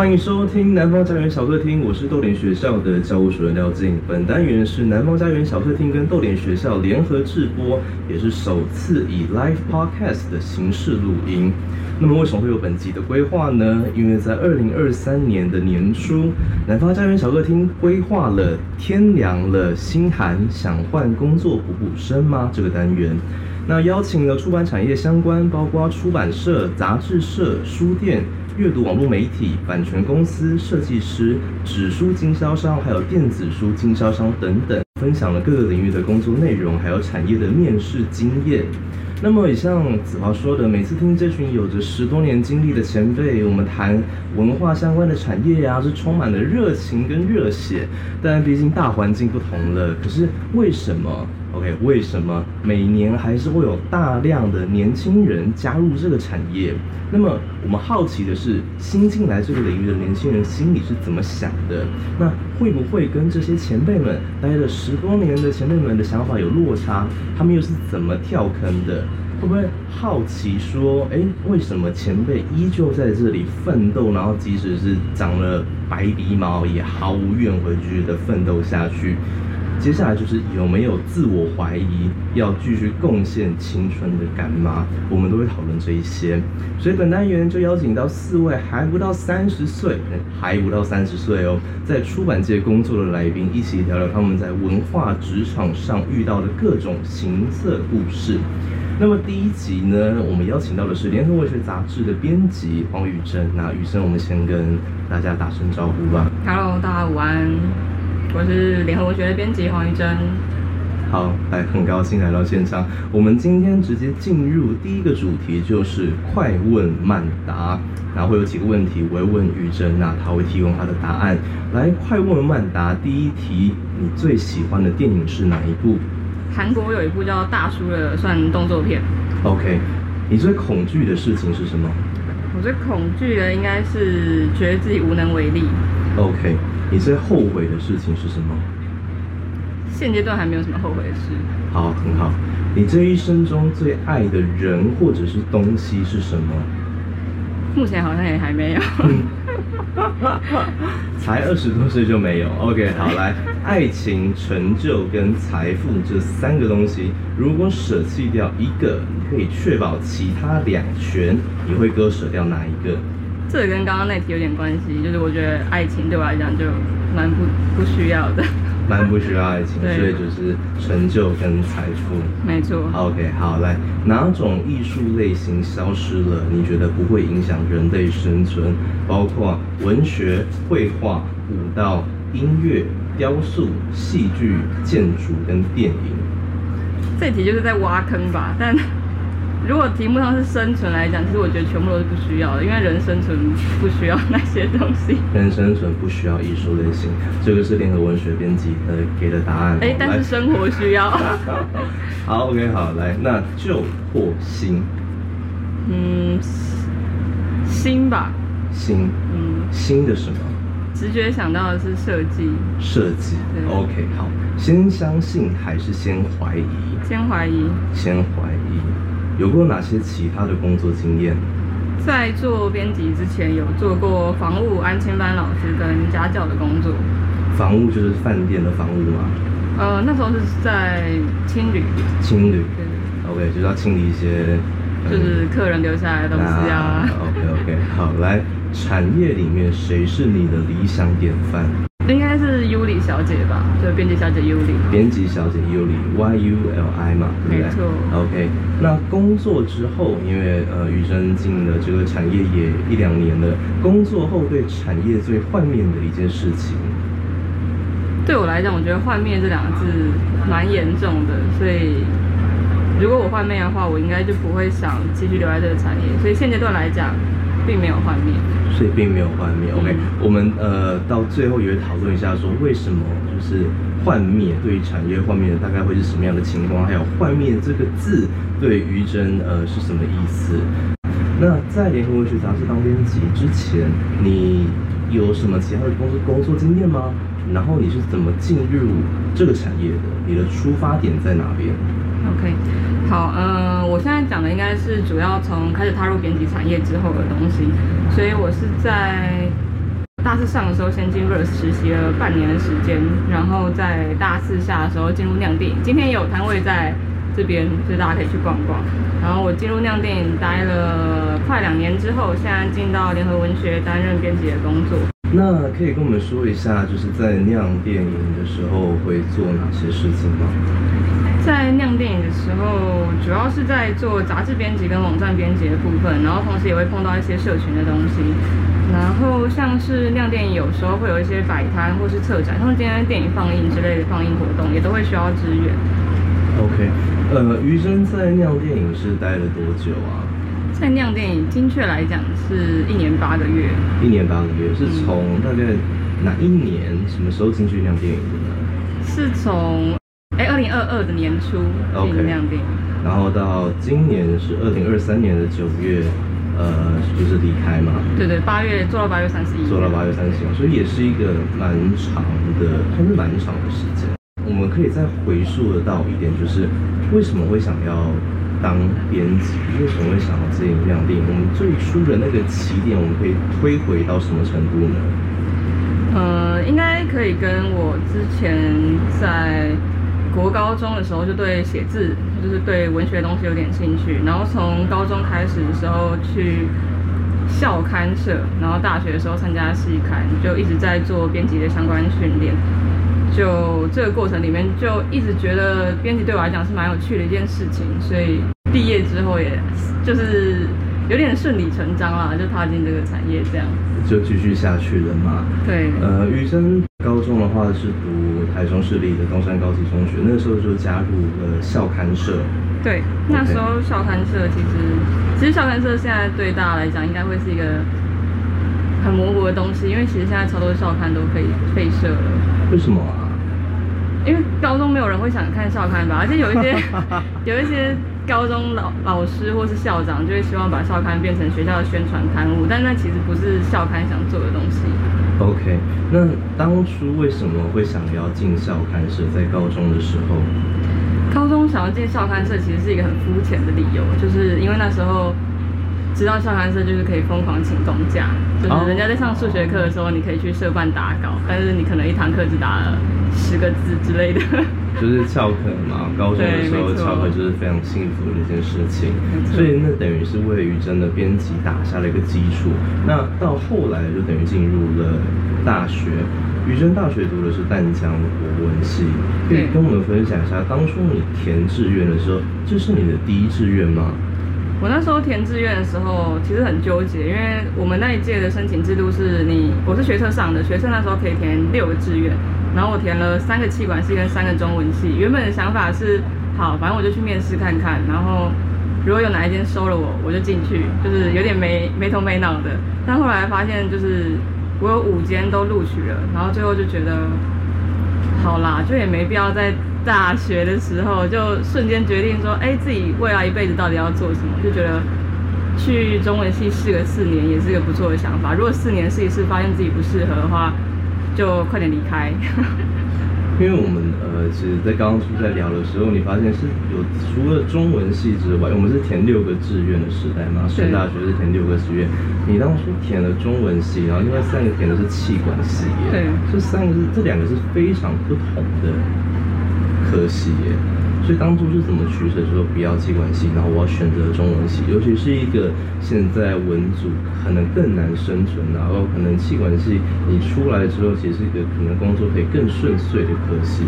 欢迎收听南方家园小客厅，我是逗点学校的教务主任廖静。本单元是南方家园小客厅跟逗点学校联合制播，也是首次以 live podcast 的形式录音。那么为什么会有本集的规划呢？因为在二零二三年的年初，南方家园小客厅规划了“天凉了，心寒，想换工作补补身吗”这个单元。那邀请了出版产业相关，包括出版社、杂志社、书店、阅读网络媒体、版权公司、设计师、纸书经销商，还有电子书经销商等等，分享了各个领域的工作内容，还有产业的面试经验。那么，也像子华说的，每次听这群有着十多年经历的前辈，我们谈文化相关的产业呀、是充满了热情跟热血。但毕竟大环境不同了，可是为什么？OK，为什么每年还是会有大量的年轻人加入这个产业？那么我们好奇的是，新进来这个领域的年轻人心里是怎么想的？那会不会跟这些前辈们待了十多年的前辈们的想法有落差？他们又是怎么跳坑的？会不会好奇说，哎，为什么前辈依旧在这里奋斗，然后即使是长了白鼻毛，也毫无怨悔，继续的奋斗下去？接下来就是有没有自我怀疑，要继续贡献青春的干妈，我们都会讨论这一些。所以本单元就邀请到四位还不到三十岁，还不到三十岁哦，在出版界工作的来宾，一起聊聊他们在文化职场上遇到的各种形色故事。那么第一集呢，我们邀请到的是联合文学杂志的编辑黄宇珍。那宇珍，我们先跟大家打声招呼吧。Hello，大家午安。我是联合文学的编辑黄玉珍。好，来，很高兴来到现场。我们今天直接进入第一个主题，就是快问慢答。然后会有几个问题，我会问玉珍，那他会提供他的答案。来，快问慢答。第一题，你最喜欢的电影是哪一部？韩国有一部叫《大叔》的，算动作片。OK，你最恐惧的事情是什么？我最恐惧的应该是觉得自己无能为力。OK。你最后悔的事情是什么？现阶段还没有什么后悔的事。好，很好。你这一生中最爱的人或者是东西是什么？目前好像也还没有。才二十多岁就没有？OK，好，来，爱情、成就跟财富这三个东西，如果舍弃掉一个，你可以确保其他两全，你会割舍掉哪一个？这个跟刚刚那题有点关系，就是我觉得爱情对我来讲就蛮不不需要的，蛮不需要爱情，所以就是成就跟财富。没错。OK，好，来，哪种艺术类型消失了？你觉得不会影响人类生存？包括文学、绘画、舞蹈、音乐、雕塑、戏剧、建筑跟电影。这题就是在挖坑吧，但。如果题目上是生存来讲，其实我觉得全部都是不需要的，因为人生存不需要那些东西。人生存不需要艺术类型，这个是联合文学编辑呃给的答案。哎，但是生活需要。好，OK，好，来，那旧或新？嗯，新吧。新。嗯。新的什么？直觉想到的是设计。设计。OK，好。先相信还是先怀疑？先怀疑。先怀疑。有过哪些其他的工作经验？在做编辑之前，有做过房务安亲班老师跟家教的工作。房务就是饭店的房务吗？呃，那时候是在青旅。青旅。对。OK，就是要清理一些，就是客人留下来的东西啊。OK OK，好，来，产业里面谁是你的理想典范？应该是尤里小姐吧，就编辑小姐尤里。编辑小姐尤里，Y U L I 嘛，对不对？没错。OK，那工作之后，因为呃，宇生进了这个产业也一两年了，工作后对产业最幻灭的一件事情。对我来讲，我觉得幻灭这两个字蛮严重的，所以如果我幻灭的话，我应该就不会想继续留在这个产业。所以现阶段来讲，并没有幻灭，所以并没有幻灭。OK，我们呃到最后也会讨论一下，说为什么就是幻灭对于产业幻灭大概会是什么样的情况，还有幻灭这个字对于真呃是什么意思？那在联合文学杂志当编辑之前，你有什么其他的工作工作经验吗？然后你是怎么进入这个产业的？你的出发点在哪边？OK，好，嗯、呃，我现在讲的应该是主要从开始踏入编辑产业之后的东西，所以我是在大四上的时候先进 Verse 实习了半年的时间，然后在大四下的时候进入酿电影。今天也有摊位在这边，所以大家可以去逛逛。然后我进入酿电影待了快两年之后，现在进到联合文学担任编辑的工作。那可以跟我们说一下，就是在酿电影的时候会做哪些事情吗？在酿电影的时候，主要是在做杂志编辑跟网站编辑的部分，然后同时也会碰到一些社群的东西。然后像是酿电影，有时候会有一些摆摊或是策展，像是今天电影放映之类的放映活动，也都会需要支援。OK，呃，余生在酿电影是待了多久啊？在酿电影，精确来讲是一年八个月。一年八个月，是从大概哪一年、嗯、什么时候进去酿电影的呢？是从哎二零二二的年初进酿电影，okay. 然后到今年是二零二三年的九月，呃，就是离开嘛。对对，八月做到八月三十一。做到八月三十一，所以也是一个蛮长的，算是蛮长的时间。我们可以再回溯得到一点，就是为什么会想要？当编辑为什么会想要自己酿电影？我们最初的那个起点，我们可以推回到什么程度呢？呃，应该可以跟我之前在国高中的时候就对写字，就是对文学东西有点兴趣。然后从高中开始的时候去校刊社，然后大学的时候参加系刊，就一直在做编辑的相关训练。就这个过程里面，就一直觉得编辑对我来讲是蛮有趣的一件事情，所以毕业之后，也就是有点顺理成章啦，就踏进这个产业，这样就继续下去了嘛。对，呃，于真高中的话是读台中市立的东山高级中学，那个时候就加入了校刊社。对，那时候校刊社其实，其实校刊社现在对大家来讲应该会是一个很模糊的东西，因为其实现在超多校刊都可以废社了。为什么啊？因为高中没有人会想看校刊吧，而且有一些 有一些高中老老师或是校长就会希望把校刊变成学校的宣传刊物，但那其实不是校刊想做的东西。OK，那当初为什么会想要进校刊社？在高中的时候，高中想要进校刊社其实是一个很肤浅的理由，就是因为那时候知道校刊社就是可以疯狂请公假，就是人家在上数学课的时候，你可以去社办打稿，但是你可能一堂课只打了。十个字之类的，就是翘课嘛。高中的时候翘课就是非常幸福的一件事情，所以那等于是为于真的编辑打下了一个基础。那到后来就等于进入了大学，于真大学读的是淡江国文系，可以跟我们分享一下，当初你填志愿的时候，这是你的第一志愿吗？我那时候填志愿的时候，其实很纠结，因为我们那一届的申请制度是你，我是学测上的，学测那时候可以填六个志愿。然后我填了三个企管系跟三个中文系，原本的想法是，好，反正我就去面试看看，然后如果有哪一间收了我，我就进去，就是有点没没头没脑的。但后来发现，就是我有五间都录取了，然后最后就觉得，好啦，就也没必要在大学的时候就瞬间决定说，哎，自己未来一辈子到底要做什么，就觉得去中文系试个四年也是一个不错的想法。如果四年试一试，发现自己不适合的话，就快点离开，因为我们呃，其实，在刚刚出在聊的时候，你发现是有除了中文系之外，我们是填六个志愿的时代嘛，是大学是填六个志愿。你当初填了中文系，然后另外三个填的是气管系耶，对，这三个是这两个是非常不同的科系耶。所以当初是怎么取舍？说不要企管系，然后我要选择中文系，尤其是一个现在文组可能更难生存，然后可能气管系你出来之后，其实是一个可能工作可以更顺遂的科系。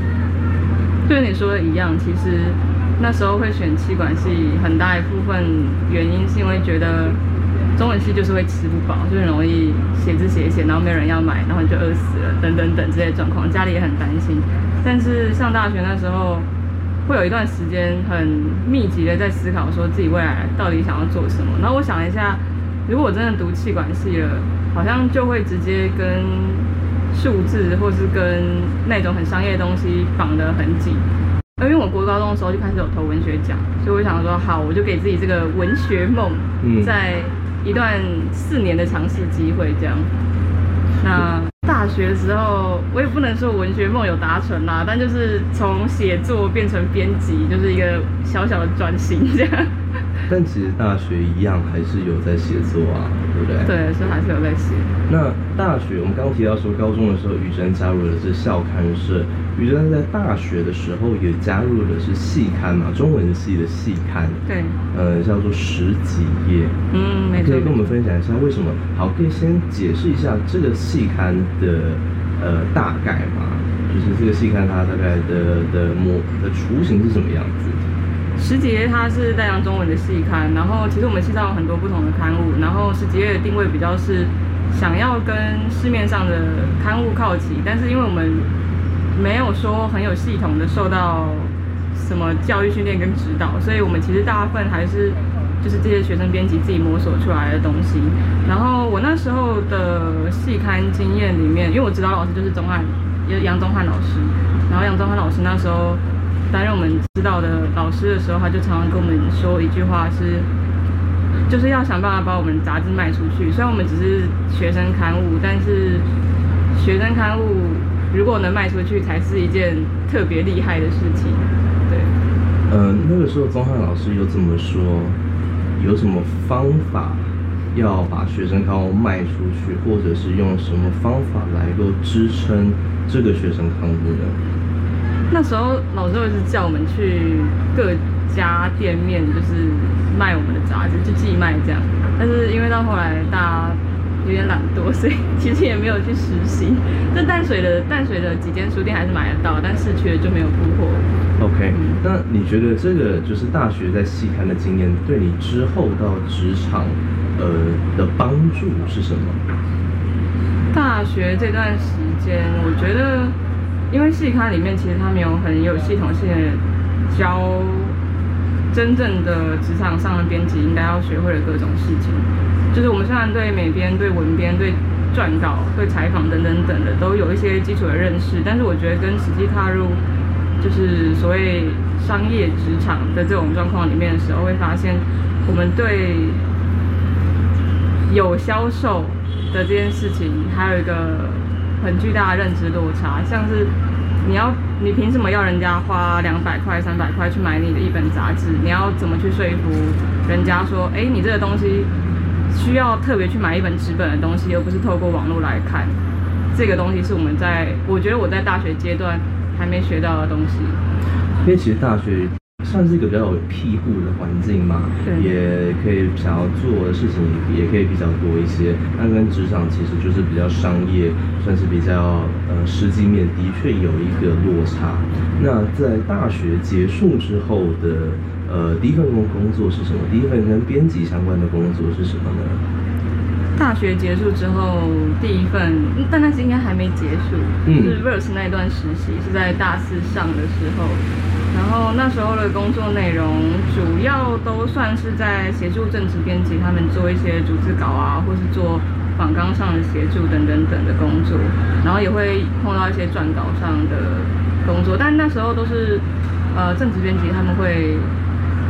就跟你说的一样，其实那时候会选气管系，很大一部分原因是因为觉得中文系就是会吃不饱，就很容易写字写一写，然后没人要买，然后你就饿死了，等等等这些状况，家里也很担心。但是上大学那时候。会有一段时间很密集的在思考，说自己未来到底想要做什么。然后我想了一下，如果我真的读气管系了，好像就会直接跟数字或是跟那种很商业的东西绑得很紧。因为我国高中的时候就开始有投文学奖，所以我想说，好，我就给自己这个文学梦，在一段四年的尝试机会，这样。那。大学时候，我也不能说文学梦有达成啦，但就是从写作变成编辑，就是一个小小的转型这样。但其实大学一样还是有在写作啊，对不对？对，是还是有在写。那大学，我们刚刚提到说，高中的时候，雨珍加入的是校刊社。雨珍在大学的时候也加入的是系刊嘛，中文系的系刊。对。呃，叫做十几页。嗯，没错。可以跟我们分享一下为什么？好，可以先解释一下这个系刊的呃大概嘛，就是这个系刊它大概的的模的雏形是什么样子？十几页它是代扬中文的系刊，然后其实我们系上有很多不同的刊物，然后十几页的定位比较是。想要跟市面上的刊物靠齐，但是因为我们没有说很有系统的受到什么教育训练跟指导，所以我们其实大部分还是就是这些学生编辑自己摸索出来的东西。然后我那时候的系刊经验里面，因为我指导老师就是钟汉，杨宗翰老师。然后杨宗翰老师那时候担任我们指导的老师的时候，他就常常跟我们说一句话是。就是要想办法把我们杂志卖出去。虽然我们只是学生刊物，但是学生刊物如果能卖出去，才是一件特别厉害的事情。对。呃，那个时候宗翰老师有怎么说？有什么方法要把学生刊物卖出去，或者是用什么方法来够支撑这个学生刊物呢？那时候老师会是叫我们去各家店面，就是卖我们的杂志，就寄卖这样。但是因为到后来大家有点懒惰，所以其实也没有去实习。这淡水的淡水的几间书店还是买得到，但市区的就没有铺货。OK，嗯，那你觉得这个就是大学在细看的经验，对你之后到职场呃的帮助是什么？大学这段时间，我觉得因为戏刊里面其实它没有很有系统性的教。真正的职场上的编辑应该要学会的各种事情，就是我们虽然对美编、对文编、对撰稿、对采访等等等的都有一些基础的认识，但是我觉得跟实际踏入就是所谓商业职场的这种状况里面的时候，会发现我们对有销售的这件事情还有一个很巨大的认知落差，像是。你要，你凭什么要人家花两百块、三百块去买你的一本杂志？你要怎么去说服人家说，哎，你这个东西需要特别去买一本纸本的东西，而不是透过网络来看？这个东西是我们在，我觉得我在大学阶段还没学到的东西。因为其实大学。算是一个比较有庇护的环境嘛，对也可以想要做的事情也可以比较多一些。那跟职场其实就是比较商业，算是比较呃实际面的确有一个落差。那在大学结束之后的呃第一份工工作是什么？第一份跟编辑相关的工作是什么呢？大学结束之后第一份，但那是应该还没结束，嗯、就是 Verse 那段实习是在大四上的时候。然后那时候的工作内容主要都算是在协助正职编辑他们做一些逐字稿啊，或是做访纲上的协助等等等的工作，然后也会碰到一些撰稿上的工作，但那时候都是呃正职编辑他们会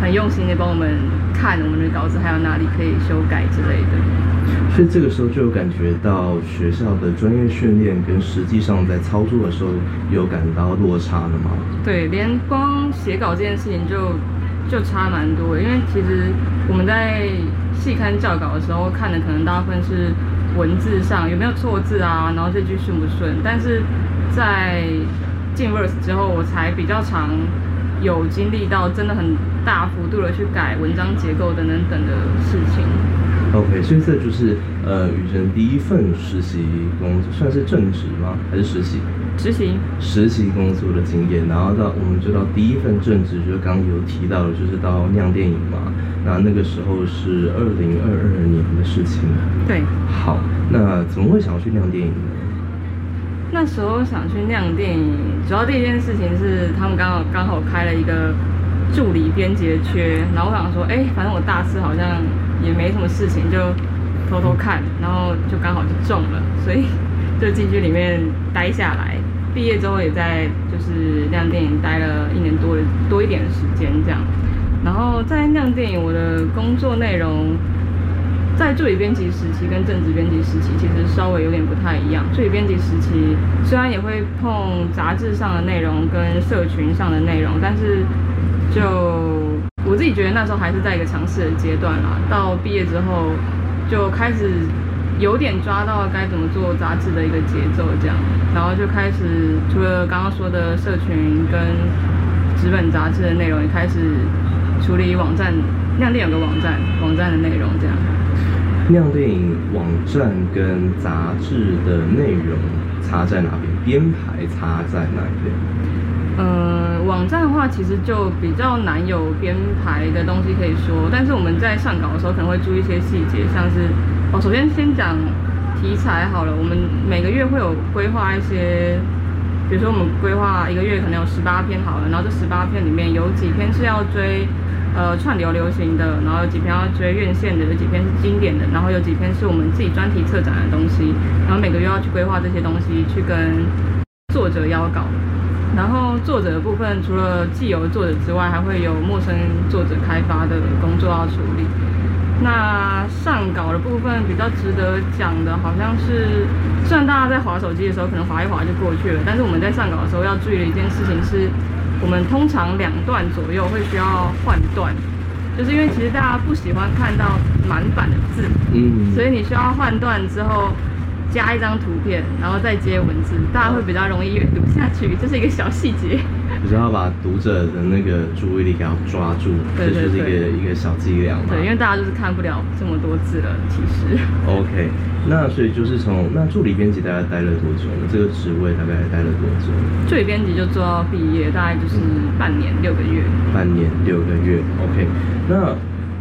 很用心的帮我们看我们的稿子还有哪里可以修改之类的。所以这个时候就有感觉到学校的专业训练跟实际上在操作的时候有感到落差了吗？对，连光写稿这件事情就就差蛮多。因为其实我们在细看教稿的时候看的可能大部分是文字上有没有错字啊，然后这句顺不顺。但是在进 Verse 之后，我才比较常有经历到真的很大幅度的去改文章结构等等等的事情。OK，所以这就是呃，雨辰第一份实习工作，算是正职吗？还是实习？实习。实习工作的经验，然后到我们就到第一份正职，就是刚刚有提到的，就是到酿电影嘛。那那个时候是二零二二年的事情。对。好，那怎么会想要去酿电影呢？那时候想去酿电影，主要第一件事情是他们刚好刚好开了一个助理编辑的缺，然后我想说，哎，反正我大四好像。也没什么事情，就偷偷看，然后就刚好就中了，所以就进去里面待下来。毕业之后也在就是亮电影待了一年多多一点的时间这样。然后在亮电影，我的工作内容在助理编辑时期跟正职编辑时期其实稍微有点不太一样。助理编辑时期虽然也会碰杂志上的内容跟社群上的内容，但是就。我自己觉得那时候还是在一个尝试的阶段啦。到毕业之后，就开始有点抓到该怎么做杂志的一个节奏，这样，然后就开始除了刚刚说的社群跟纸本杂志的内容，也开始处理网站，亮电影有个网站，网站的内容这样。亮电影网站跟杂志的内容差在哪边？编排差在哪边？呃，网站的话，其实就比较难有编排的东西可以说，但是我们在上稿的时候可能会注意一些细节，像是哦，首先先讲题材好了，我们每个月会有规划一些，比如说我们规划一个月可能有十八篇好了，然后这十八篇里面有几篇是要追呃串流流行的，然后有几篇要追院线的，有几篇是经典的，然后有几篇是我们自己专题策展的东西，然后每个月要去规划这些东西，去跟作者邀稿。然后作者的部分，除了既有作者之外，还会有陌生作者开发的工作要处理。那上稿的部分比较值得讲的，好像是虽然大家在划手机的时候可能划一划就过去了，但是我们在上稿的时候要注意的一件事情是，我们通常两段左右会需要换段，就是因为其实大家不喜欢看到满版的字，嗯，所以你需要换段之后。加一张图片，然后再接文字，大家会比较容易阅读下去。这是一个小细节，就是要把读者的那个注意力给他抓住，对对对，这就是一个一个小伎俩嘛。对，因为大家就是看不了这么多字了，其实。OK，那所以就是从那助理编辑大概待了多久呢？这个职位大概待了多久？助理编辑就做到毕业，大概就是半年六个月。半年六个月，OK，那。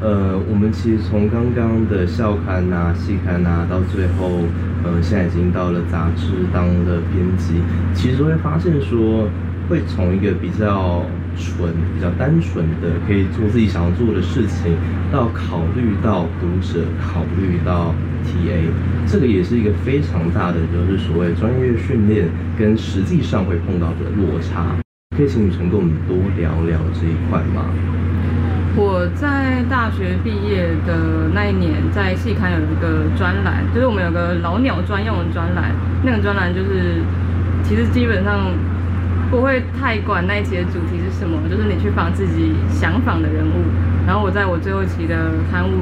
呃，我们其实从刚刚的校刊呐、啊、系刊呐、啊，到最后，呃，现在已经到了杂志当了编辑，其实会发现说，会从一个比较纯、比较单纯的可以做自己想要做的事情，到考虑到读者，考虑到 TA，这个也是一个非常大的，就是所谓专业训练跟实际上会碰到的落差。可以请雨辰跟我们多聊聊这一块吗？我在大学毕业的那一年，在细刊有一个专栏，就是我们有个老鸟专用的专栏。那个专栏就是，其实基本上不会太管那一期的主题是什么，就是你去访自己想访的人物。然后我在我最后期的刊物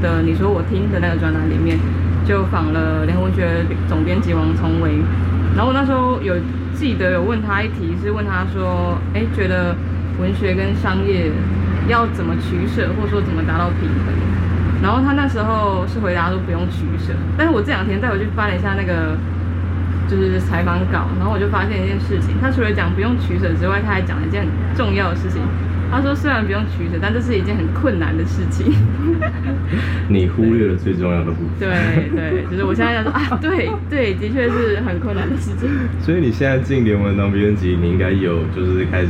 的你说我听的那个专栏里面，就访了联合文学总编辑王崇维。然后我那时候有记得有问他一题，是问他说，哎，觉得文学跟商业。要怎么取舍，或者说怎么达到平衡？然后他那时候是回答说不用取舍，但是我这两天带回去翻了一下那个就是采访稿，然后我就发现一件事情，他除了讲不用取舍之外，他还讲了一件很重要的事情。他说虽然不用取舍，但这是一件很困难的事情。你忽略了最重要的部分。对对，就是我现在在说啊，对对，的确是很困难的事情。所以你现在进联盟当编辑，你应该有就是开始。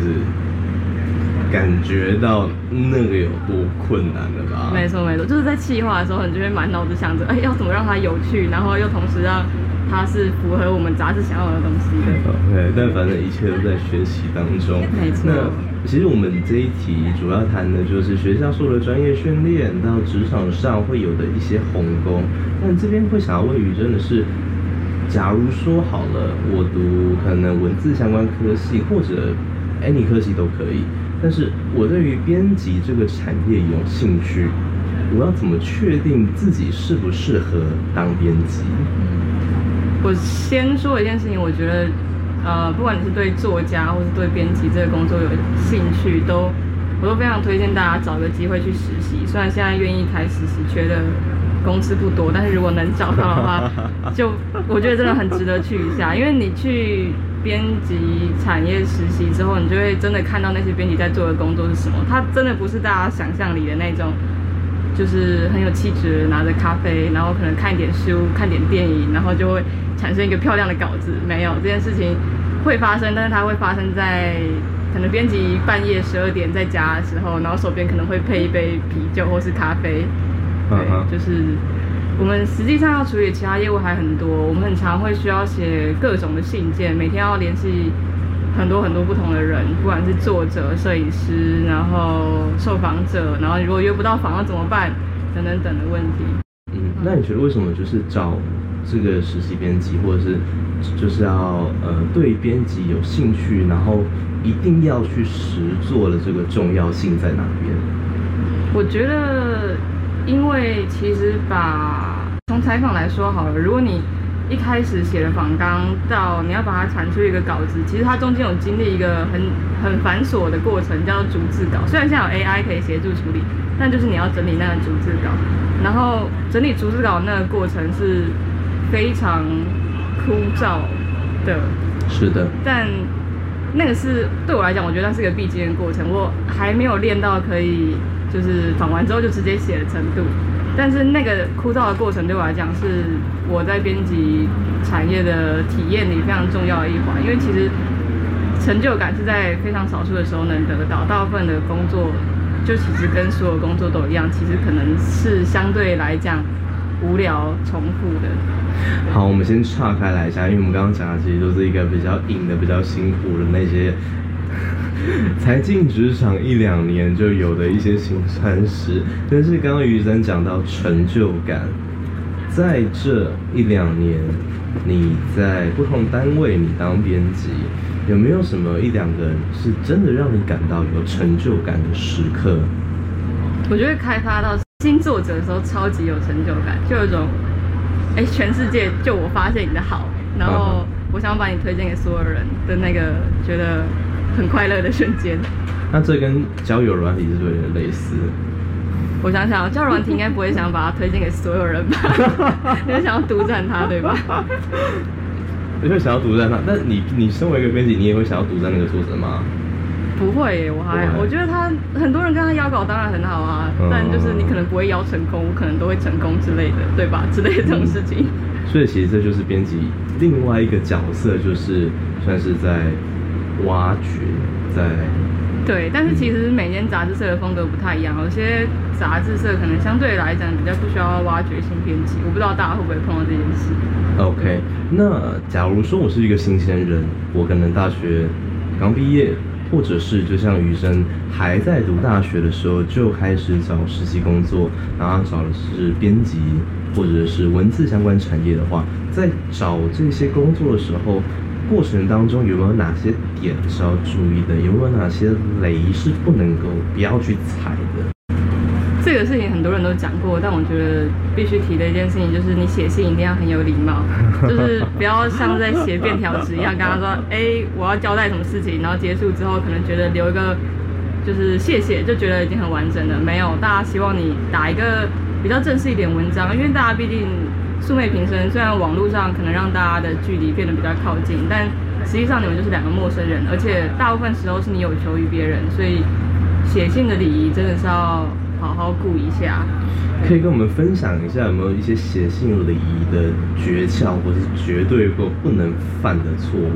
感觉到那个有多困难了吧？没错没错，就是在企划的时候，你就会满脑子想着，哎，要怎么让它有趣，然后又同时让它是符合我们杂志想要的东西的。对，但反正一切都在学习当中。没错。那其实我们这一题主要谈的就是学校受的专业训练到职场上会有的一些鸿沟。但这边会想要问雨真的是，假如说好了，我读可能文字相关科系或者 any 科系都可以。但是我对于编辑这个产业有兴趣，我要怎么确定自己适不适合当编辑？我先说一件事情，我觉得，呃，不管你是对作家或是对编辑这个工作有兴趣，都我都非常推荐大家找个机会去实习。虽然现在愿意开实习缺的公司不多，但是如果能找到的话，就我觉得真的很值得去一下，因为你去。编辑产业实习之后，你就会真的看到那些编辑在做的工作是什么。他真的不是大家想象里的那种，就是很有气质，拿着咖啡，然后可能看一点书、看点电影，然后就会产生一个漂亮的稿子。没有，这件事情会发生，但是它会发生在可能编辑半夜十二点在家的时候，然后手边可能会配一杯啤酒或是咖啡。对，就是。我们实际上要处理其他业务还很多，我们很常会需要写各种的信件，每天要联系很多很多不同的人，不管是作者、摄影师，然后受访者，然后如果约不到访要怎么办，等等等的问题。嗯，那你觉得为什么就是找这个实习编辑，或者是就是要呃对编辑有兴趣，然后一定要去实做的这个重要性在哪边？我觉得。因为其实把从采访来说好了，如果你一开始写了访纲到你要把它产出一个稿子，其实它中间有经历一个很很繁琐的过程，叫做逐字稿。虽然现在有 AI 可以协助处理，但就是你要整理那个逐字稿，然后整理逐字稿那个过程是非常枯燥的。是的。但那个是对我来讲，我觉得那是个必经的过程。我还没有练到可以就是访完之后就直接写的程度。但是那个枯燥的过程对我来讲，是我在编辑产业的体验里非常重要的一环。因为其实成就感是在非常少数的时候能得到，大部分的工作就其实跟所有工作都一样，其实可能是相对来讲无聊重复的。好，我们先岔开来一下，因为我们刚刚讲的其实都是一个比较硬的、比较辛苦的那些。才进职场一两年就有的一些辛酸史，但是刚刚于生讲到成就感，在这一两年，你在不同单位你当编辑，有没有什么一两个人是真的让你感到有成就感的时刻？我觉得开发到新作者的时候超级有成就感，就有一种，哎，全世界就我发现你的好，然后我想把你推荐给所有人的那个觉得。很快乐的瞬间。那这跟交友软体是不是有点类似？我想想，交友软体应该不会想把它推荐给所有人吧？你会想要独占它，对吧？你会想要独占它？那你你身为一个编辑，你也会想要独占那个作者吗？不会耶，我还我觉得他很多人跟他邀稿当然很好啊，嗯、但就是你可能不会邀成功，我可能都会成功之类的，对吧？之类的这种事情。嗯、所以其实这就是编辑另外一个角色，就是算是在。挖掘在对，但是其实每间杂志社的风格不太一样，有些杂志社可能相对来讲比较不需要挖掘新编辑，我不知道大家会不会碰到这件事。OK，那假如说我是一个新鲜人，我可能大学刚毕业，或者是就像余生还在读大学的时候就开始找实习工作，然后找的是编辑或者是文字相关产业的话，在找这些工作的时候。过程当中有没有哪些点是要注意的？有没有哪些雷是不能够不要去踩的？这个事情很多人都讲过，但我觉得必须提的一件事情就是，你写信一定要很有礼貌，就是不要像在写便条纸一样，跟他说：“哎，我要交代什么事情。”然后结束之后，可能觉得留一个就是谢谢，就觉得已经很完整了。没有，大家希望你打一个比较正式一点文章，因为大家毕竟。素昧平生，虽然网络上可能让大家的距离变得比较靠近，但实际上你们就是两个陌生人，而且大部分时候是你有求于别人，所以写信的礼仪真的是要好好顾一下。可以跟我们分享一下有没有一些写信礼仪的诀窍，或是绝对不不能犯的错误？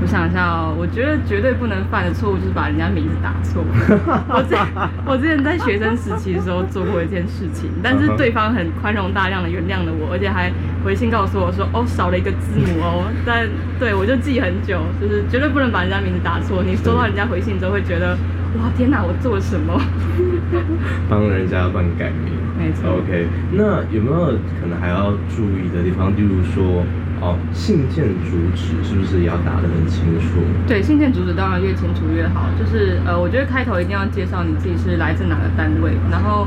我想一下哦，我觉得绝对不能犯的错误就是把人家名字打错。我之我之前在学生时期的时候做过一件事情，但是对方很宽容大量的原谅了我，而且还回信告诉我说，哦，少了一个字母哦。但对我就记很久，就是绝对不能把人家名字打错。你收到人家回信之后会觉得，哇，天哪，我做了什么？帮人家乱改名。没错。OK，那有没有可能还要注意的地方？例如说。哦，信件主旨是不是也要打得很清楚？对，信件主旨当然越清楚越好。就是呃，我觉得开头一定要介绍你自己是来自哪个单位。然后，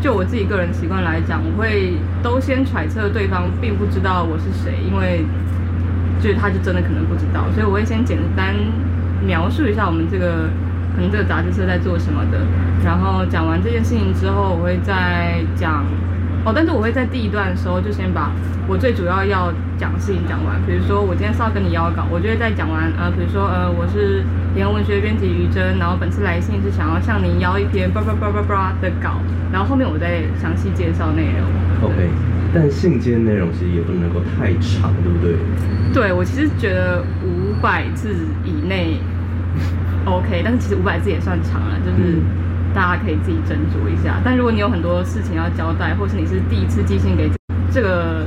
就我自己个人习惯来讲，我会都先揣测对方并不知道我是谁，因为就是他就真的可能不知道，所以我会先简单描述一下我们这个可能这个杂志社在做什么的。然后讲完这件事情之后，我会再讲。哦，但是我会在第一段的时候就先把我最主要要讲的事情讲完。比如说，我今天是要跟你邀稿，我就会在讲完呃，比如说呃，我是联合文学编辑于真，然后本次来信是想要向您邀一篇叭叭叭叭叭的稿，然后后面我再详细介绍内容。OK，但信件内容其实也不能够太长，对不对？对，我其实觉得五百字以内 OK，但是其实五百字也算长了，就是。嗯大家可以自己斟酌一下，但如果你有很多事情要交代，或是你是第一次寄信给这个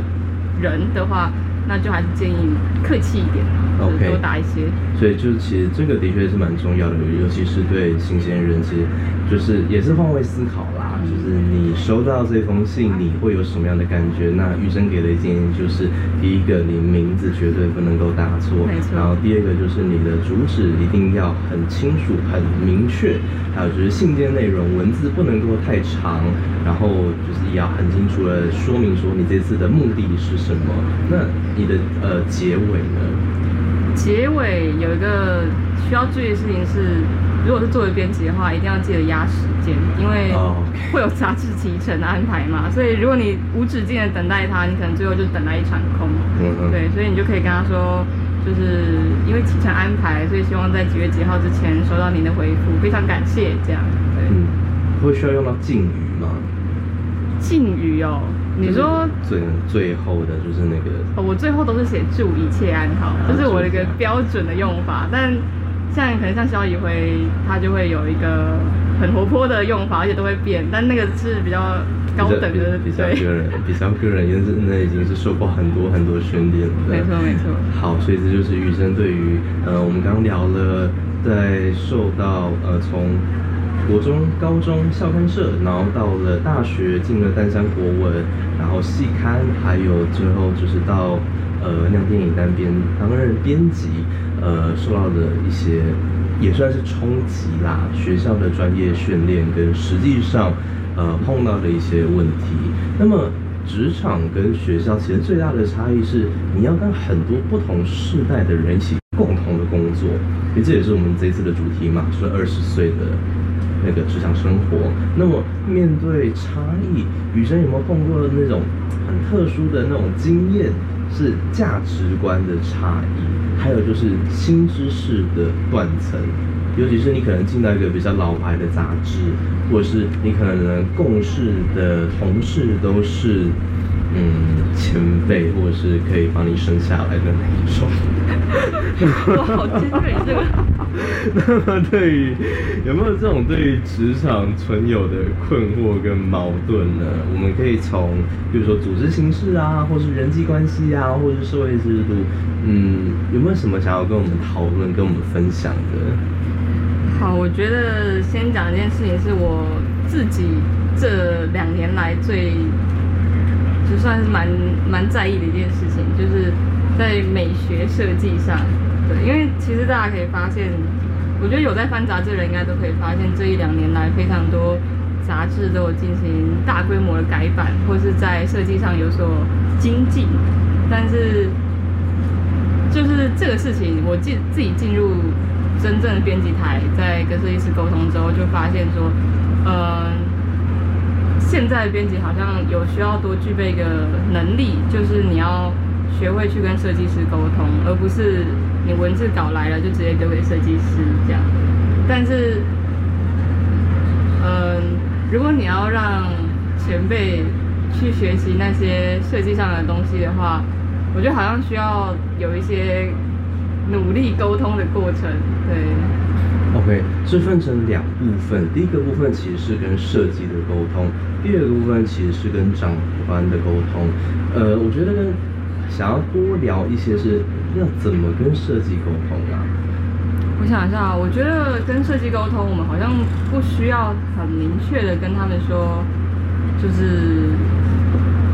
人的话，那就还是建议客气一点，OK，多打一些。所以就是其实这个的确是蛮重要的，尤其是对新鲜人，其实就是也是换位思考啦。就是你收到这封信，你会有什么样的感觉？那玉珍给的建议就是，第一个，你名字绝对不能够打错，没错。然后第二个就是你的主旨一定要很清楚、很明确，还有就是信件内容文字不能够太长，然后就是也要很清楚的说明说你这次的目的是什么。那你的呃结尾呢？结尾有一个需要注意的事情是。如果是作为编辑的话，一定要记得压时间，因为会有杂志提成的安排嘛。所以如果你无止境的等待他，你可能最后就等待一场空。嗯、对，所以你就可以跟他说，就是因为期程安排，所以希望在几月几号之前收到您的回复，非常感谢。这样，对。嗯，会需要用到敬语吗？敬语哦，你说最最后的就是那个。哦，我最后都是写祝一切安好，这是我的一个标准的用法，但。像可能像萧以辉，他就会有一个很活泼的用法，而且都会变，但那个是比较高等的，比较，个人，比较个人，因为那已经是受过很多很多训练了。没错没错。好，所以这就是玉珍对于呃，我们刚刚聊了，在受到呃从国中、高中校刊社，然后到了大学进了淡江国文，然后系刊，还有最后就是到呃酿电影单边担任编辑。呃，受到的一些也算是冲击啦，学校的专业训练跟实际上呃碰到的一些问题。那么职场跟学校其实最大的差异是，你要跟很多不同世代的人一起共同的工作，因为这也是我们这一次的主题嘛，是二十岁的那个职场生活。那么面对差异，雨生有没有碰过那种很特殊的那种经验？是价值观的差异，还有就是新知识的断层，尤其是你可能进到一个比较老牌的杂志，或者是你可能共事的同事都是。嗯，前辈或者是可以帮你生下来的那一种。我好尖锐这个。那么对于有没有这种对于职场存有的困惑跟矛盾呢？我们可以从比如说组织形式啊，或是人际关系啊，或是社会制度，嗯，有没有什么想要跟我们讨论、跟我们分享的？好，我觉得先讲一件事情，是我自己这两年来最。就算是蛮蛮在意的一件事情，就是在美学设计上，对，因为其实大家可以发现，我觉得有在翻杂志的人应该都可以发现，这一两年来非常多杂志都有进行大规模的改版，或是在设计上有所精进。但是，就是这个事情，我进自己进入真正的编辑台，在跟设计师沟通之后，就发现说，嗯、现在的编辑好像有需要多具备一个能力，就是你要学会去跟设计师沟通，而不是你文字稿来了就直接丢给设计师这样。但是，嗯，如果你要让前辈去学习那些设计上的东西的话，我觉得好像需要有一些努力沟通的过程，对。OK，是分成两部分。第一个部分其实是跟设计的沟通，第二个部分其实是跟长官的沟通。呃，我觉得跟想要多聊一些是要怎么跟设计沟通啊？我想一下，我觉得跟设计沟通，我们好像不需要很明确的跟他们说，就是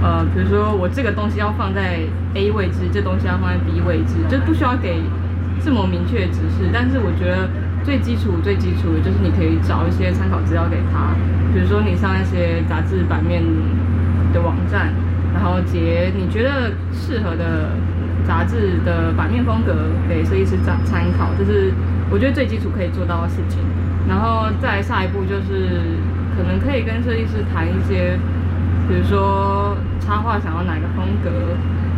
呃，比如说我这个东西要放在 A 位置，这东西要放在 B 位置，就不需要给这么明确的指示。但是我觉得。最基础、最基础的就是你可以找一些参考资料给他，比如说你上一些杂志版面的网站，然后截你觉得适合的杂志的版面风格给设计师参参考，这是我觉得最基础可以做到的事情。然后再下一步就是可能可以跟设计师谈一些，比如说插画想要哪个风格，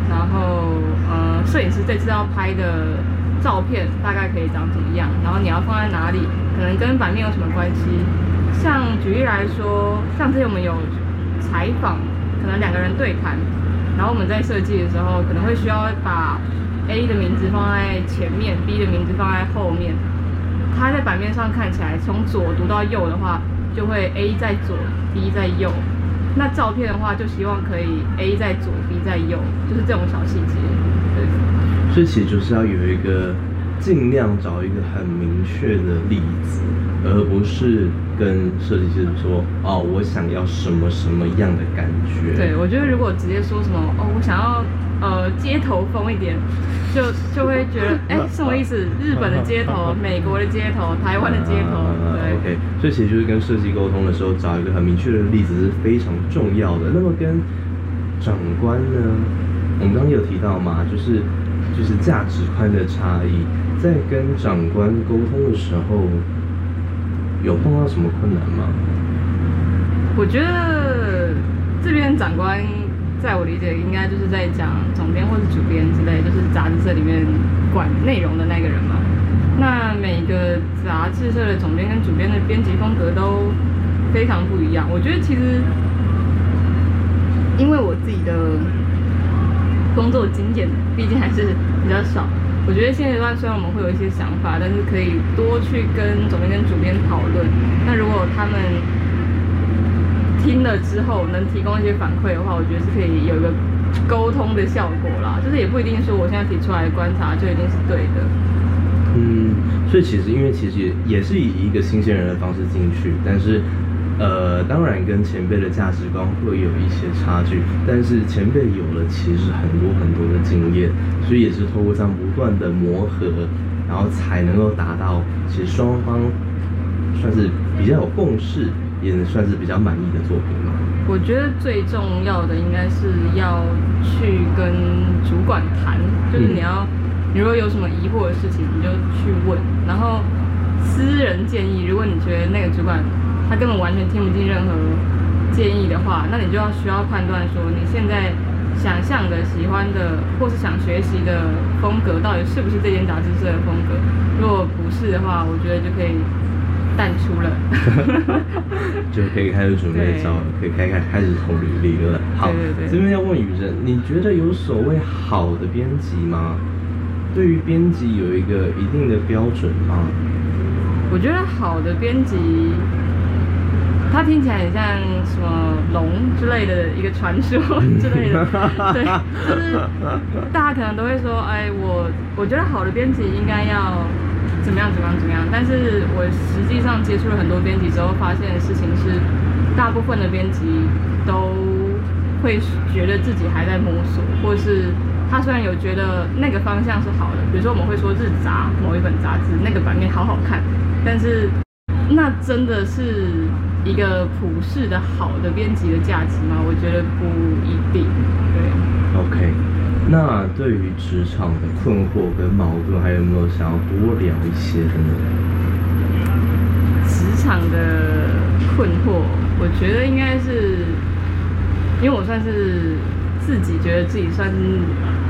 然后呃摄影师这次要拍的。照片大概可以长怎么样？然后你要放在哪里？可能跟版面有什么关系？像举例来说，上次我们有采访，可能两个人对谈，然后我们在设计的时候，可能会需要把 A 的名字放在前面，B 的名字放在后面。它在版面上看起来从左读到右的话，就会 A 在左，B 在右。那照片的话，就希望可以 A 在左，B 在右，就是这种小细节。对。这其实就是要有一个尽量找一个很明确的例子，而不是跟设计师说哦，我想要什么什么样的感觉。对，我觉得如果直接说什么哦，我想要呃街头风一点，就就会觉得哎，什么意思？日本的街头、美国的街头、台湾的街头，对。Uh, OK，所以其实就是跟设计沟通的时候，找一个很明确的例子是非常重要的。那么跟长官呢，我们刚刚有提到嘛，就是就是价值观的差异，在跟长官沟通的时候。有碰到什么困难吗？我觉得这边长官，在我理解应该就是在讲总编或者主编之类，就是杂志社里面管内容的那个人嘛。那每个杂志社的总编跟主编的编辑风格都非常不一样。我觉得其实，因为我自己的工作经验，毕竟还是比较少。我觉得现阶段虽然我们会有一些想法，但是可以多去跟总编跟主编讨论。那如果他们听了之后能提供一些反馈的话，我觉得是可以有一个沟通的效果啦。就是也不一定说我现在提出来的观察就一定是对的。嗯，所以其实因为其实也是以一个新鲜人的方式进去，但是。呃，当然跟前辈的价值观会有一些差距，但是前辈有了其实很多很多的经验，所以也是透过这样不断的磨合，然后才能够达到其实双方算是比较有共识，也算是比较满意的作品嘛。我觉得最重要的应该是要去跟主管谈，就是你要，你如果有什么疑惑的事情，你就去问，然后私人建议，如果你觉得那个主管。他根本完全听不进任何建议的话，那你就要需要判断说，你现在想象的、喜欢的，或是想学习的风格，到底是不是这间杂志社的风格？如果不是的话，我觉得就可以淡出了，就可以开始准备找，可以开开开始投履历了。好，对对对，这边要问雨人，你觉得有所谓好的编辑吗？对于编辑有一个一定的标准吗？我觉得好的编辑。它听起来很像什么龙之类的一个传说 之类的，对，就是大家可能都会说，哎，我我觉得好的编辑应该要怎么样怎么样怎么样，但是我实际上接触了很多编辑之后，发现的事情是，大部分的编辑都会觉得自己还在摸索，或是他虽然有觉得那个方向是好的，比如说我们会说日杂某一本杂志那个版面好好看，但是那真的是。一个普世的好的编辑的价值吗？我觉得不一定。对，OK。那对于职场的困惑跟矛盾，还有没有想要多聊一些的呢？职场的困惑，我觉得应该是，因为我算是自己觉得自己算是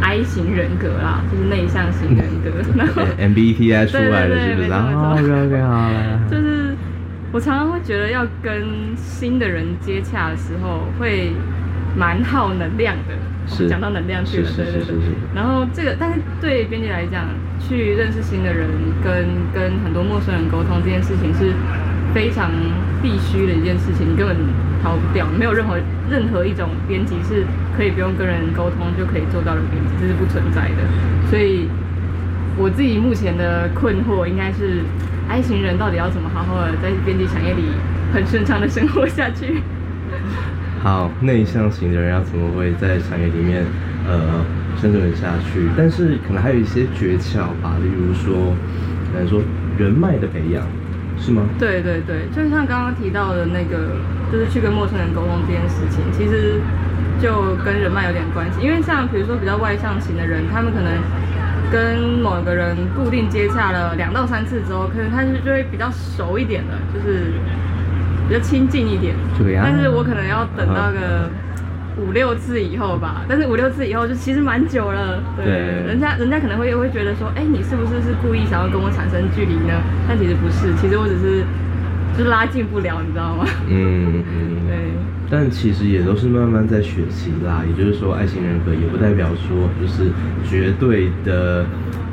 I 型人格啦，就是内向型人格。然后 MBTI 出来的 是不是？哦，OK，OK，好来。就是。我常常会觉得要跟新的人接洽的时候，会蛮耗能量的。是。讲到能量去了，对对对。然后这个，但是对编辑来讲，去认识新的人，跟跟很多陌生人沟通这件事情是非常必须的一件事情，你根本逃不掉。没有任何任何一种编辑是可以不用跟人沟通就可以做到的编辑，这是不存在的。所以我自己目前的困惑应该是。I 型人到底要怎么好好的在编辑产业里很顺畅的生活下去？好，内向型的人要怎么会在产业里面呃生存下去？但是可能还有一些诀窍吧，例如说，可能说人脉的培养，是吗？对对对，就像刚刚提到的那个，就是去跟陌生人沟通这件事情，其实就跟人脉有点关系。因为像比如说比较外向型的人，他们可能。跟某个人固定接洽了两到三次之后，可能他是就会比较熟一点的，就是比较亲近一点。对呀。但是我可能要等到个五六次以后吧。但是五六次以后就其实蛮久了。对。对人家人家可能会会觉得说，哎、欸，你是不是是故意想要跟我产生距离呢？但其实不是，其实我只是就是拉近不了，你知道吗？嗯嗯。对。但其实也都是慢慢在学习啦，也就是说爱情人格也不代表说就是绝对的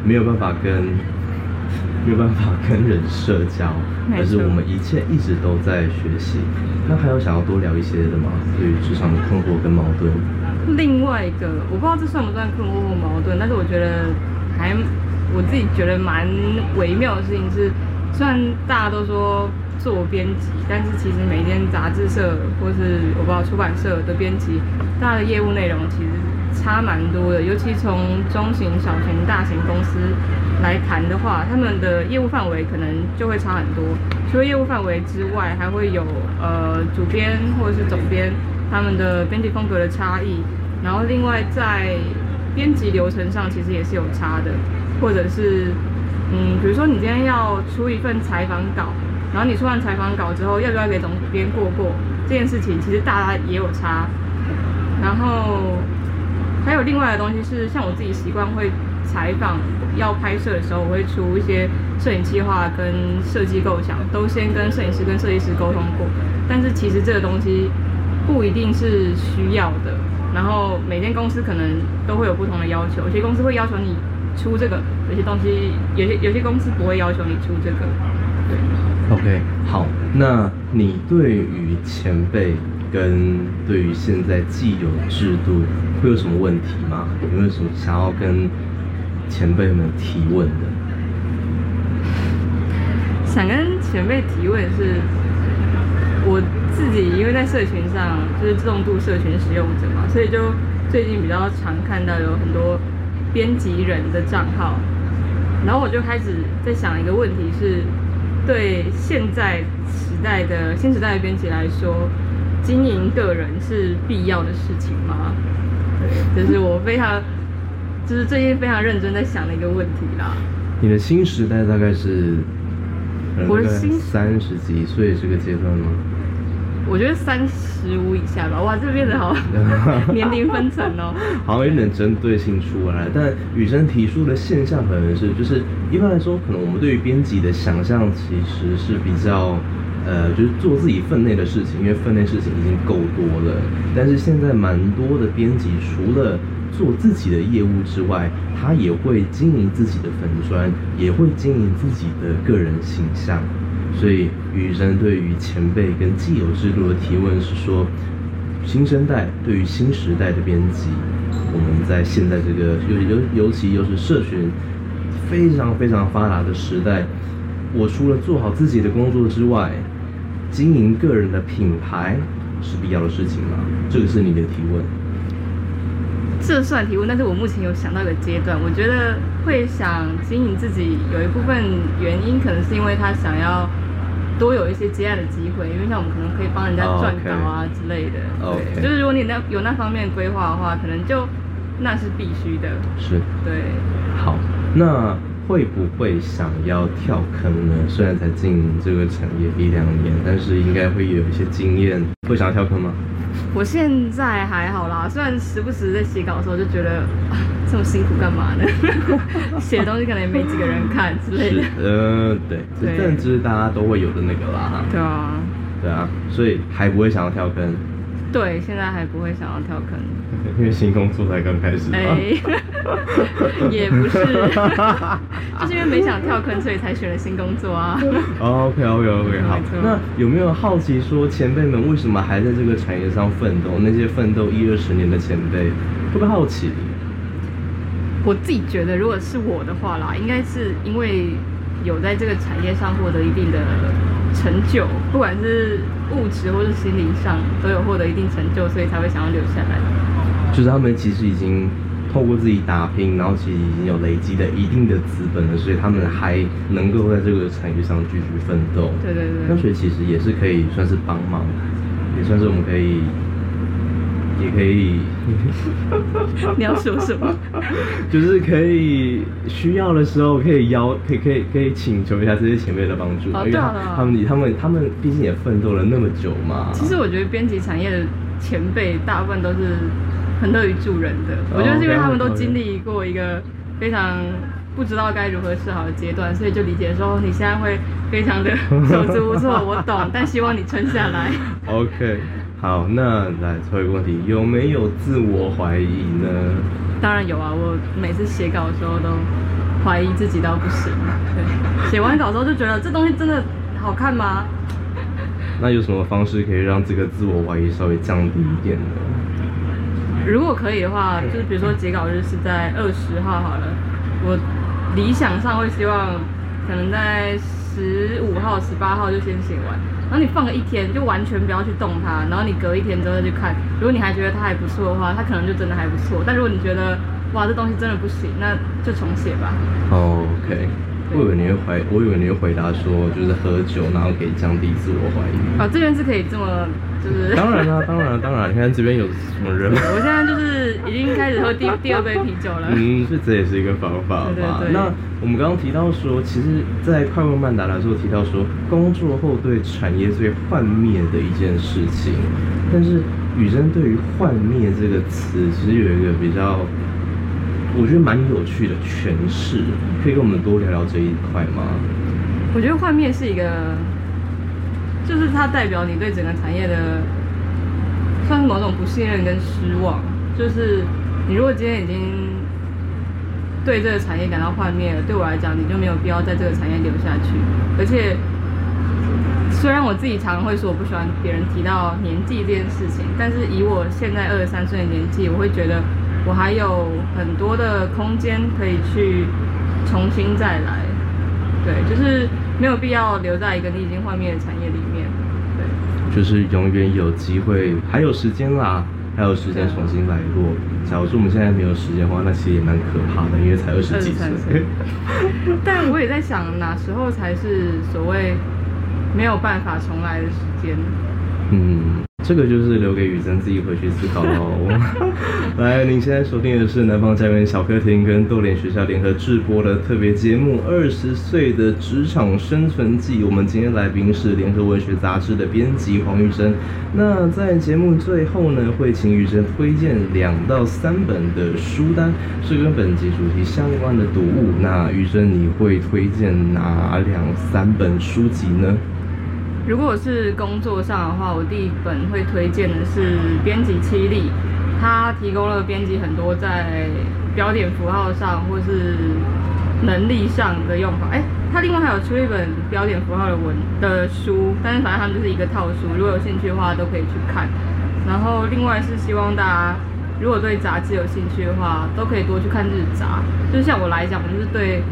没有办法跟 没有办法跟人社交，而是我们一切一直都在学习。那还有想要多聊一些的吗？对于职场的困惑跟矛盾？另外一个，我不知道这算不算困惑或矛盾，但是我觉得还我自己觉得蛮微妙的事情是，虽然大家都说做编辑，但是其实每间杂志社或是我不知道出版社的编辑，大的业务内容其实差蛮多的。尤其从中型、小型、大型公司来谈的话，他们的业务范围可能就会差很多。除了业务范围之外，还会有呃主编或者是总编他们的编辑风格的差异。然后另外在编辑流程上，其实也是有差的，或者是。嗯，比如说你今天要出一份采访稿，然后你出完采访稿之后，要不要给总编过过这件事情，其实大家也有差。然后还有另外的东西是，像我自己习惯会采访要拍摄的时候，我会出一些摄影计划跟设计构想，都先跟摄影师跟设计师沟通过。但是其实这个东西不一定是需要的。然后每间公司可能都会有不同的要求，有些公司会要求你。出这个有些东西，有些有些公司不会要求你出这个。对，OK，好，那你对于前辈跟对于现在既有制度会有什么问题吗？有没有什么想要跟前辈们提问的？想跟前辈提问是，我自己因为在社群上就是重度社群使用者嘛，所以就最近比较常看到有很多。编辑人的账号，然后我就开始在想一个问题：是对现在时代的新时代的编辑来说，经营个人是必要的事情吗？对，这是我非常，就是最近非常认真在想的一个问题啦。你的新时代大概是，我的新三十几岁这个阶段吗？我觉得三十五以下吧，哇，这变得好 年龄分层哦，好像有点针对性出来。但雨生提出的现象可能是，就是一般来说，可能我们对于编辑的想象其实是比较，呃，就是做自己分内的事情，因为分内事情已经够多了。但是现在蛮多的编辑，除了做自己的业务之外，他也会经营自己的粉砖，也会经营自己的个人形象。所以，宇姗对于前辈跟既有制度的提问是说，新生代对于新时代的编辑，我们在现在这个尤尤尤其又是社群非常非常发达的时代，我除了做好自己的工作之外，经营个人的品牌是必要的事情吗？这个是你的提问。这算提问，但是我目前有想到一个阶段，我觉得会想经营自己，有一部分原因可能是因为他想要。多有一些接案的机会，因为像我们可能可以帮人家撰稿啊之类的。Oh, okay. 对，就是如果你那有那方面规划的话，可能就那是必须的。是。对。好，那会不会想要跳坑呢？虽然才进这个产业一两年，但是应该会有一些经验。会想要跳坑吗？我现在还好啦，虽然时不时在写稿的时候就觉得啊，这么辛苦干嘛呢？写东西可能也没几个人看之类的。呃，对，这认知大家都会有的那个啦。对啊，对啊，所以还不会想要跳坑。对，现在还不会想要跳坑，因为新工作才刚开始。哎，也不是，就是因为没想跳坑，所以才选了新工作啊。OK OK OK，好。那有没有好奇说前辈们为什么还在这个产业上奋斗？那些奋斗一二十年的前辈，会不会好奇？我自己觉得，如果是我的话啦，应该是因为有在这个产业上获得一定的成就，不管是。物质或是心灵上都有获得一定成就，所以才会想要留下来。就是他们其实已经透过自己打拼，然后其实已经有累积的一定的资本了，所以他们还能够在这个产业上继续奋斗。对对对。那所以其实也是可以算是帮忙，也算是我们可以。也可以，你要说什么？就是可以需要的时候可以邀，可以可以可以请求一下这些前辈的帮助。哦，对啊，他们他们他们毕竟也奋斗了那么久嘛。其实我觉得编辑产业的前辈大部分都是很乐于助人的。我觉得是因为他们都经历过一个非常不知道该如何是好的阶段，所以就理解说你现在会非常的手足无措。我懂，但希望你撑下来。OK。好，那来最后一个问题，有没有自我怀疑呢？当然有啊，我每次写稿的时候都怀疑自己到不行。对，写完稿之后就觉得这东西真的好看吗？那有什么方式可以让这个自我怀疑稍微降低一点呢？如果可以的话，就是比如说截稿日是在二十号好了，我理想上会希望可能在十十五号、十八号就先写完，然后你放个一天，就完全不要去动它，然后你隔一天之后再去看，如果你还觉得它还不错的话，它可能就真的还不错。但如果你觉得哇，这东西真的不行，那就重写吧。Oh, OK。我以为你会回，我以为你会回答说，就是喝酒，然后可以降低自我怀疑。啊，这边是可以这么，就是。当然啦，当然，当然，你看这边有什么人？我现在就是已经开始喝第第二杯啤酒了。嗯，这这也是一个方法吧。对对对。那我们刚刚提到说，其实，在快问慢答的时候提到说，工作后对产业最幻灭的一件事情。但是雨珍对于“幻灭”这个词，其实有一个比较。我觉得蛮有趣的诠释，可以跟我们多聊聊这一块吗？我觉得幻灭是一个，就是它代表你对整个产业的，算是某种不信任跟失望。就是你如果今天已经对这个产业感到幻灭了，对我来讲，你就没有必要在这个产业留下去。而且，虽然我自己常常会说我不喜欢别人提到年纪这件事情，但是以我现在二十三岁的年纪，我会觉得。我还有很多的空间可以去重新再来，对，就是没有必要留在一个你已经幻灭的产业里，就是永远有机会，还有时间啦，还有时间重新来过。假如说我们现在没有时间的话，那其实也蛮可怕的，因为才二十几岁。但我也在想，哪时候才是所谓没有办法重来的时间？嗯。这个就是留给雨珍自己回去思考喽。来，您现在收听的是南方家园小客厅跟逗点学校联合制播的特别节目《二十岁的职场生存记》。我们今天来宾是联合文学杂志的编辑黄雨珍。那在节目最后呢，会请雨珍推荐两到三本的书单，是跟本集主题相关的读物。那雨珍，你会推荐哪两三本书籍呢？如果是工作上的话，我第一本会推荐的是编辑七力，它提供了编辑很多在标点符号上或是能力上的用法。哎，它另外还有出一本标点符号的文的书，但是反正它们就是一个套书，如果有兴趣的话都可以去看。然后另外是希望大家如果对杂志有兴趣的话，都可以多去看日杂。就像我来讲，我就是对。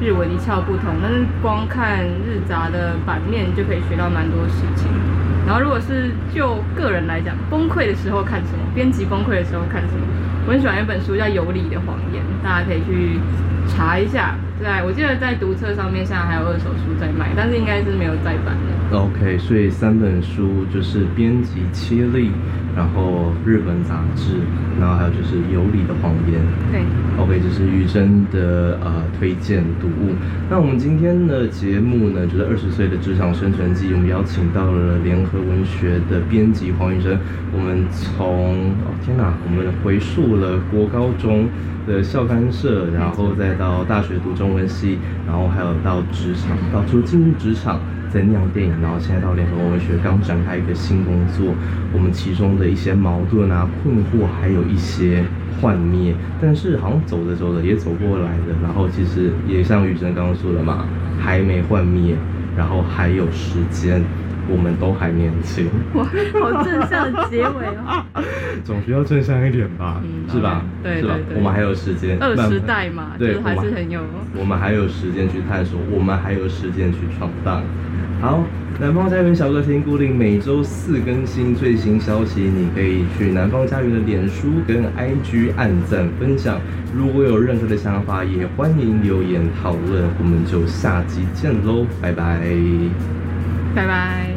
日文一窍不通，但是光看日杂的版面就可以学到蛮多事情。然后，如果是就个人来讲，崩溃的时候看什么？编辑崩溃的时候看什么？我很喜欢一本书叫《有理的谎言》，大家可以去查一下。在我记得在读册上面，现在还有二手书在卖，但是应该是没有再版的。OK，所以三本书就是编辑七力，然后日本杂志，然后还有就是有理的谎言。对，OK，这是玉珍的呃推荐读物。那我们今天的节目呢，就是二十岁的职场生存记，我们邀请到了联合文学的编辑黄宇珍。我们从哦天哪，我们回溯了国高中的校刊社，然后再到大学读中文系，然后还有到职场，到初进入职场，在酿电影，然后现在到联合文学刚展开一个新工作，我们其中的一些矛盾啊、困惑，还有一些幻灭，但是好像走着走着也走过来的，然后其实也像宇珍刚刚说的嘛，还没幻灭，然后还有时间。我们都还年轻，哇，好正向的结尾哦。总需要正向一点吧，嗯、是吧？对，是吧？我们还有时间，二十代嘛，对，还是很有。我们还有时间去探索，我们还有时间去闯荡。好，南方家园小客厅固定每周四更新最新消息，你可以去南方家园的脸书跟 IG 按赞分享。如果有任何的想法，也欢迎留言讨论。我们就下集见喽，拜拜，拜拜。